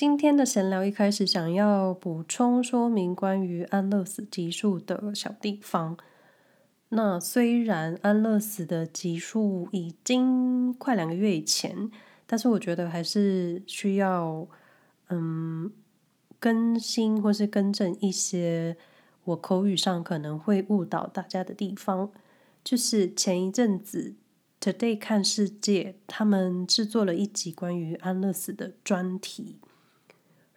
今天的闲聊一开始想要补充说明关于安乐死集数的小地方。那虽然安乐死的集数已经快两个月以前，但是我觉得还是需要嗯更新或是更正一些我口语上可能会误导大家的地方。就是前一阵子 Today 看世界他们制作了一集关于安乐死的专题。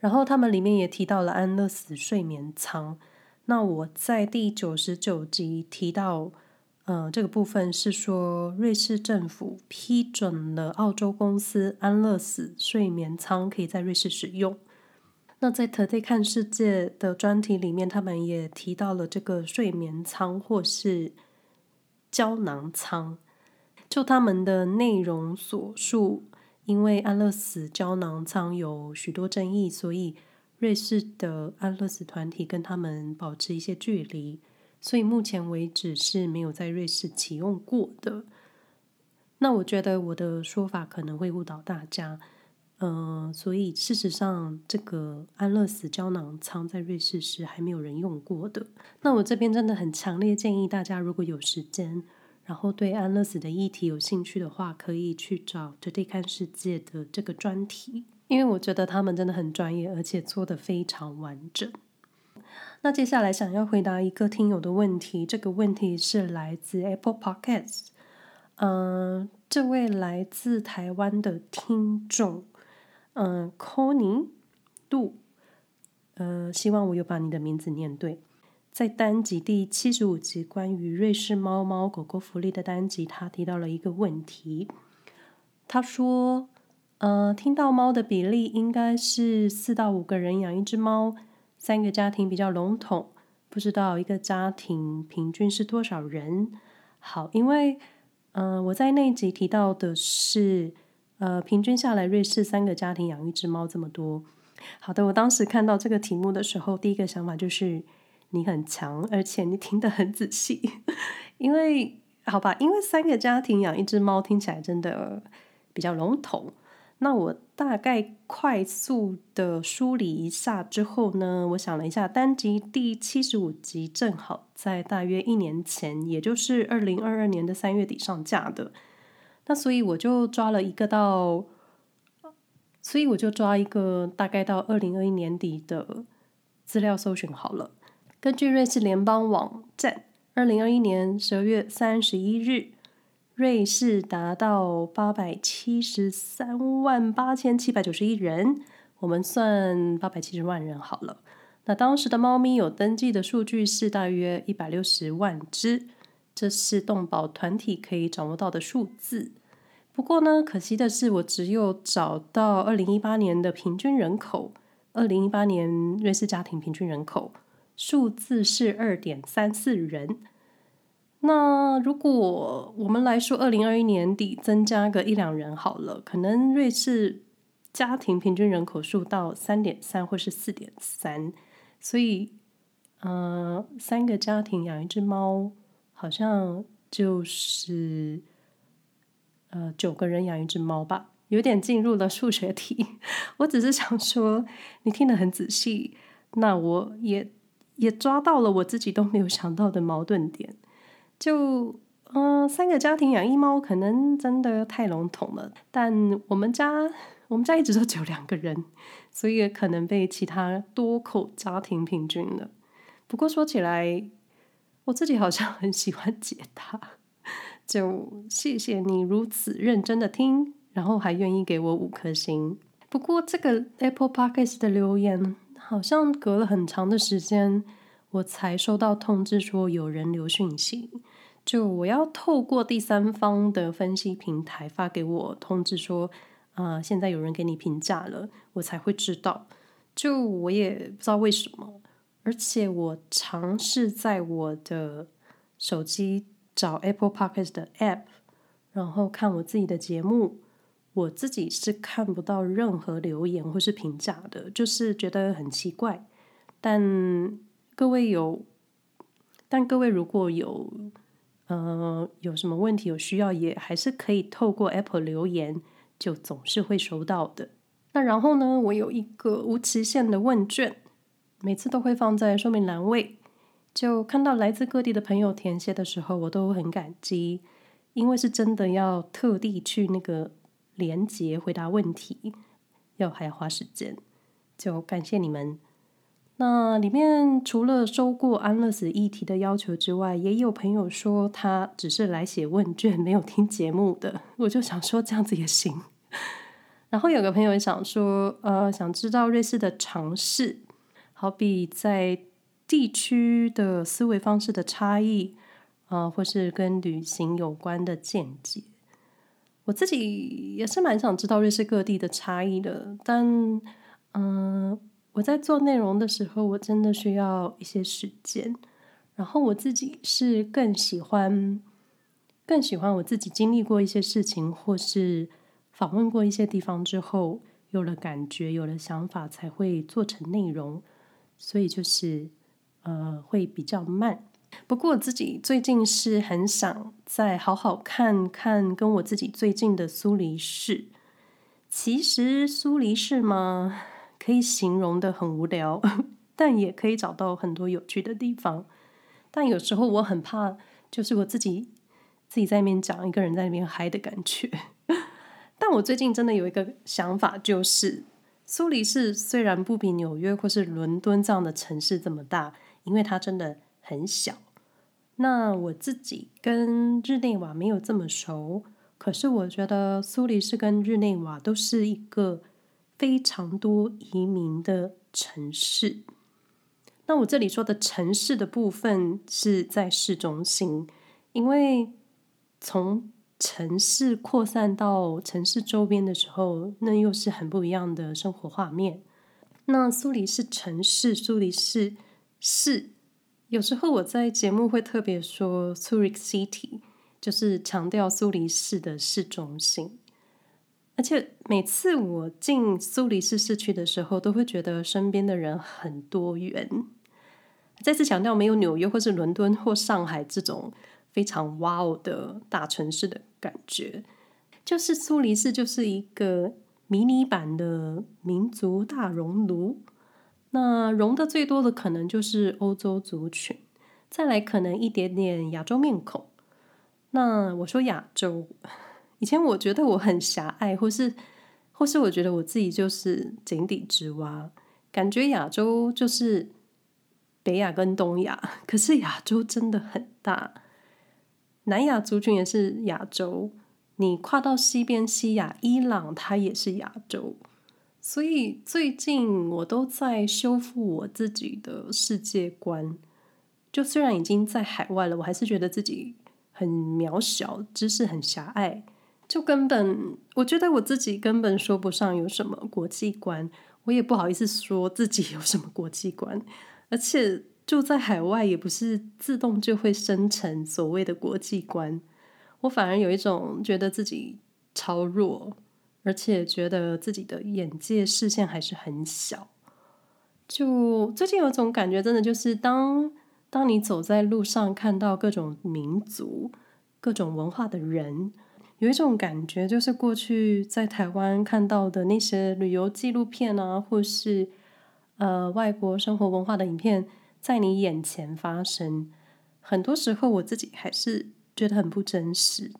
然后他们里面也提到了安乐死睡眠舱。那我在第九十九集提到，呃，这个部分是说瑞士政府批准了澳洲公司安乐死睡眠舱可以在瑞士使用。那在 Today 看世界的专题里面，他们也提到了这个睡眠舱或是胶囊舱。就他们的内容所述。因为安乐死胶囊舱有许多争议，所以瑞士的安乐死团体跟他们保持一些距离，所以目前为止是没有在瑞士启用过的。那我觉得我的说法可能会误导大家，嗯、所以事实上这个安乐死胶囊舱在瑞士是还没有人用过的。那我这边真的很强烈建议大家，如果有时间。然后对安乐死的议题有兴趣的话，可以去找 Today 看世界的这个专题，因为我觉得他们真的很专业，而且做得非常完整。那接下来想要回答一个听友的问题，这个问题是来自 Apple Podcast，嗯，这位来自台湾的听众，嗯，Connie 杜，呃，希望我有把你的名字念对。在单集第七十五集关于瑞士猫猫狗狗福利的单集，他提到了一个问题。他说：“呃，听到猫的比例应该是四到五个人养一只猫，三个家庭比较笼统，不知道一个家庭平均是多少人？”好，因为呃，我在那一集提到的是，呃，平均下来瑞士三个家庭养一只猫这么多。好的，我当时看到这个题目的时候，第一个想法就是。你很强，而且你听得很仔细，因为好吧，因为三个家庭养一只猫听起来真的比较笼统。那我大概快速的梳理一下之后呢，我想了一下，单集第七十五集正好在大约一年前，也就是二零二二年的三月底上架的。那所以我就抓了一个到，所以我就抓一个大概到二零二一年底的资料搜寻好了。根据瑞士联邦网站，二零二一年十二月三十一日，瑞士达到八百七十三万八千七百九十一人，我们算八百七十万人好了。那当时的猫咪有登记的数据是大约一百六十万只，这是动保团体可以掌握到的数字。不过呢，可惜的是，我只有找到二零一八年的平均人口，二零一八年瑞士家庭平均人口。数字是二点三四人。那如果我们来说，二零二一年底增加个一两人好了，可能瑞士家庭平均人口数到三点三或是四点三。所以，呃，三个家庭养一只猫，好像就是呃九个人养一只猫吧，有点进入了数学题。我只是想说，你听得很仔细，那我也。也抓到了我自己都没有想到的矛盾点，就嗯、三个家庭养一猫可能真的太笼统了。但我们家我们家一直都只有两个人，所以也可能被其他多口家庭平均了。不过说起来，我自己好像很喜欢解答，就谢谢你如此认真的听，然后还愿意给我五颗星。不过这个 Apple Podcast 的留言。好像隔了很长的时间，我才收到通知说有人留讯息。就我要透过第三方的分析平台发给我通知说，啊、现在有人给你评价了，我才会知道。就我也不知道为什么，而且我尝试在我的手机找 Apple Podcast 的 App，然后看我自己的节目。我自己是看不到任何留言或是评价的，就是觉得很奇怪。但各位有，但各位如果有，呃，有什么问题有需要，也还是可以透过 Apple 留言，就总是会收到的。那然后呢，我有一个无期限的问卷，每次都会放在说明栏位。就看到来自各地的朋友填写的时候，我都很感激，因为是真的要特地去那个连结回答问题，要还要花时间，就感谢你们。那里面除了收过安乐死议题的要求之外，也有朋友说他只是来写问卷，没有听节目的。我就想说这样子也行。然后有个朋友想说，呃，想知道瑞士的尝试，好比在地区的思维方式的差异，啊、呃，或是跟旅行有关的见解。我自己也是蛮想知道瑞士各地的差异的，但，嗯、我在做内容的时候，我真的需要一些时间。然后我自己是更喜欢，更喜欢我自己经历过一些事情，或是访问过一些地方之后，有了感觉，有了想法，才会做成内容。所以就是，呃，会比较慢。不过我自己最近是很想再好好看看跟我自己最近的苏黎世。其实苏黎世嘛？可以形容的很无聊，但也可以找到很多有趣的地方。但有时候我很怕，就是我自己自己在那边讲，一个人在那边嗨的感觉。但我最近真的有一个想法，就是苏黎世虽然不比纽约或是伦敦这样的城市这么大，因为它真的很小。那我自己跟日内瓦没有这么熟，可是我觉得苏黎世跟日内瓦都是一个。非常多移民的城市。那我这里说的城市的部分是在市中心，因为从城市扩散到城市周边的时候，那又是很不一样的生活画面。那苏黎世城市，苏黎世市，有时候我在节目会特别说 Zurich City，就是强调苏黎世的市中心。而且每次我进苏黎世市区的时候，都会觉得身边的人很多元。再次强调，没有纽约或是伦敦或上海这种非常哇哦的大城市的感觉。就是苏黎世就是一个迷你版的民族大熔炉。那融的最多的可能就是欧洲族群，再来可能一点点亚洲面孔。那我说亚洲。以前我觉得我很狭隘，或是或是我觉得我自己就是井底之蛙，感觉亚洲就是北亚跟东亚，可是亚洲真的很大，南亚族群也是亚洲，你跨到西边西亚，伊朗它也是亚洲，所以最近我都在修复我自己的世界观，就虽然已经在海外了，我还是觉得自己很渺小，知识很狭隘。就根本，我觉得我自己根本说不上有什么国际观，我也不好意思说自己有什么国际观，而且住在海外也不是自动就会生成所谓的国际观，我反而有一种觉得自己超弱，而且觉得自己的眼界视线还是很小。就最近有种感觉，真的就是当当你走在路上，看到各种民族、各种文化的人。有一种感觉，就是过去在台湾看到的那些旅游纪录片啊，或是呃外国生活文化的影片，在你眼前发生。很多时候，我自己还是觉得很不真实。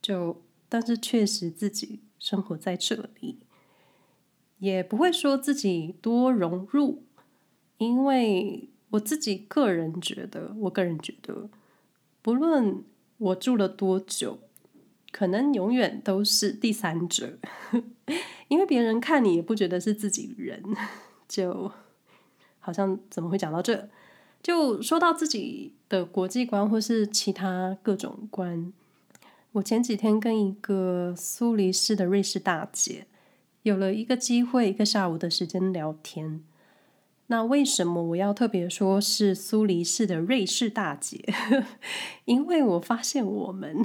就，但是确实自己生活在这里，也不会说自己多融入，因为我自己个人觉得，我个人觉得，不论我住了多久。可能永远都是第三者，因为别人看你也不觉得是自己人，就好像怎么会讲到这？就说到自己的国际观或是其他各种观。我前几天跟一个苏黎世的瑞士大姐有了一个机会，一个下午的时间聊天。那为什么我要特别说是苏黎世的瑞士大姐？因为我发现我们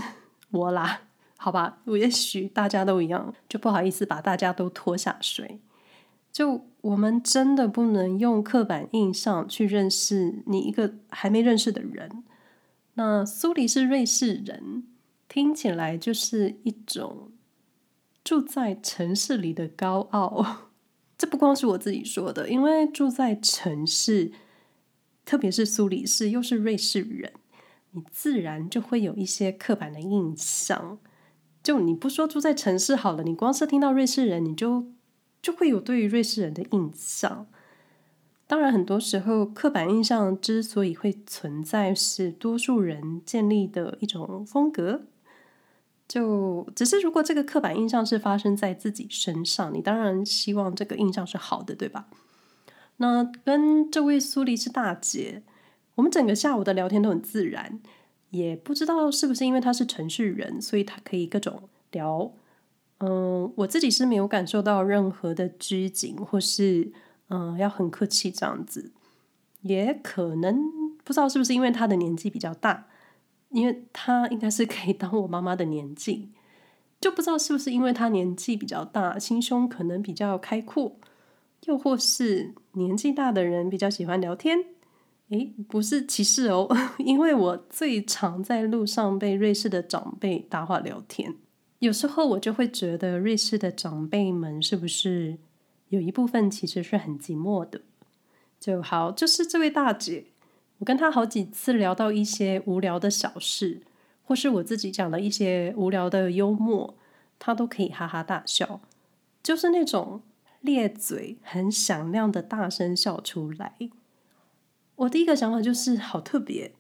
我啦。好吧，我也许大家都一样，就不好意思把大家都拖下水。就我们真的不能用刻板印象去认识你一个还没认识的人。那苏黎世瑞士人听起来就是一种住在城市里的高傲，这不光是我自己说的，因为住在城市，特别是苏黎世，又是瑞士人，你自然就会有一些刻板的印象。就你不说住在城市好了，你光是听到瑞士人，你就就会有对于瑞士人的印象。当然，很多时候刻板印象之所以会存在，是多数人建立的一种风格。就只是，如果这个刻板印象是发生在自己身上，你当然希望这个印象是好的，对吧？那跟这位苏黎世大姐，我们整个下午的聊天都很自然，也不知道是不是因为她是城市人，所以她可以各种聊。嗯，我自己是没有感受到任何的拘谨，或是嗯要很客气这样子。也可能不知道是不是因为她的年纪比较大。因为他应该是可以当我妈妈的年纪，就不知道是不是因为他年纪比较大，心胸可能比较开阔，又或是年纪大的人比较喜欢聊天。诶，不是歧视哦，因为我最常在路上被瑞士的长辈搭话聊天，有时候我就会觉得瑞士的长辈们是不是有一部分其实是很寂寞的？就好，就是这位大姐。跟他好几次聊到一些无聊的小事，或是我自己讲的一些无聊的幽默，他都可以哈哈大笑，就是那种咧嘴很响亮的大声笑出来。我第一个想法就是好特别，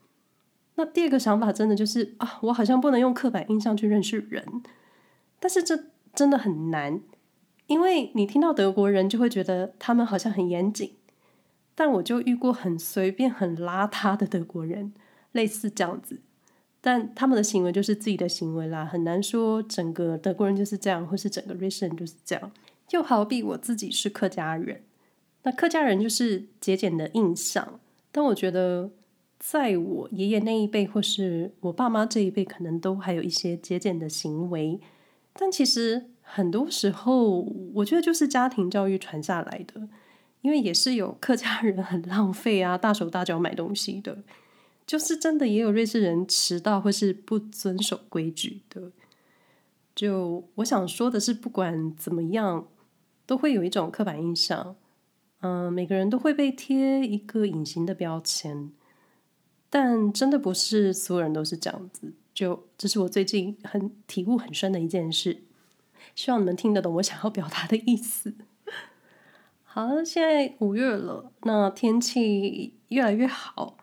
那第二个想法真的就是啊，我好像不能用刻板印象去认识人，但是这真的很难，因为你听到德国人就会觉得他们好像很严谨。但我就遇过很随便、很邋遢的德国人，类似这样子。但他们的行为就是自己的行为啦，很难说整个德国人就是这样，或是整个瑞士人就是这样。就好比我自己是客家人，那客家人就是节俭的印象。但我觉得，在我爷爷那一辈，或是我爸妈这一辈，可能都还有一些节俭的行为。但其实很多时候，我觉得就是家庭教育传下来的。因为也是有客家人很浪费啊，大手大脚买东西的，就是真的也有瑞士人迟到或是不遵守规矩的。就我想说的是，不管怎么样，都会有一种刻板印象。嗯，每个人都会被贴一个隐形的标签，但真的不是所有人都是这样子。就这是我最近很体悟很深的一件事，希望你们听得懂我想要表达的意思。好，现在五月了，那天气越来越好。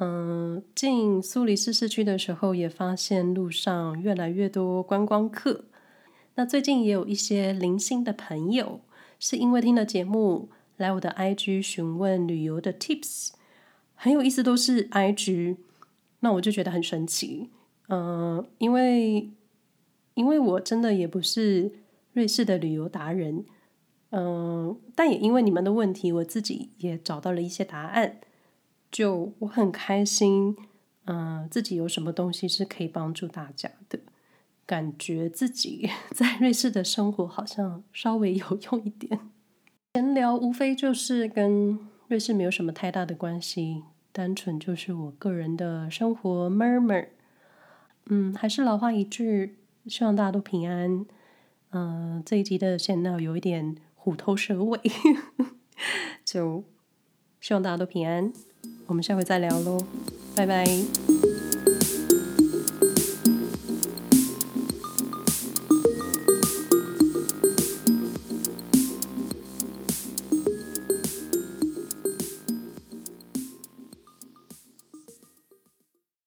嗯，进苏黎世市区的时候，也发现路上越来越多观光客。那最近也有一些零星的朋友，是因为听了节目来我的 IG 询问旅游的 tips，很有意思，都是 IG。那我就觉得很神奇。嗯，因为因为我真的也不是瑞士的旅游达人。嗯，但也因为你们的问题，我自己也找到了一些答案。就我很开心，嗯，自己有什么东西是可以帮助大家的，感觉自己 在瑞士的生活好像稍微有用一点。闲聊无非就是跟瑞士没有什么太大的关系，单纯就是我个人的生活 murmur。嗯，还是老话一句，希望大家都平安。嗯，这一集的闲聊有一点。虎头蛇尾，就希望大家都平安。我们下回再聊喽，拜拜。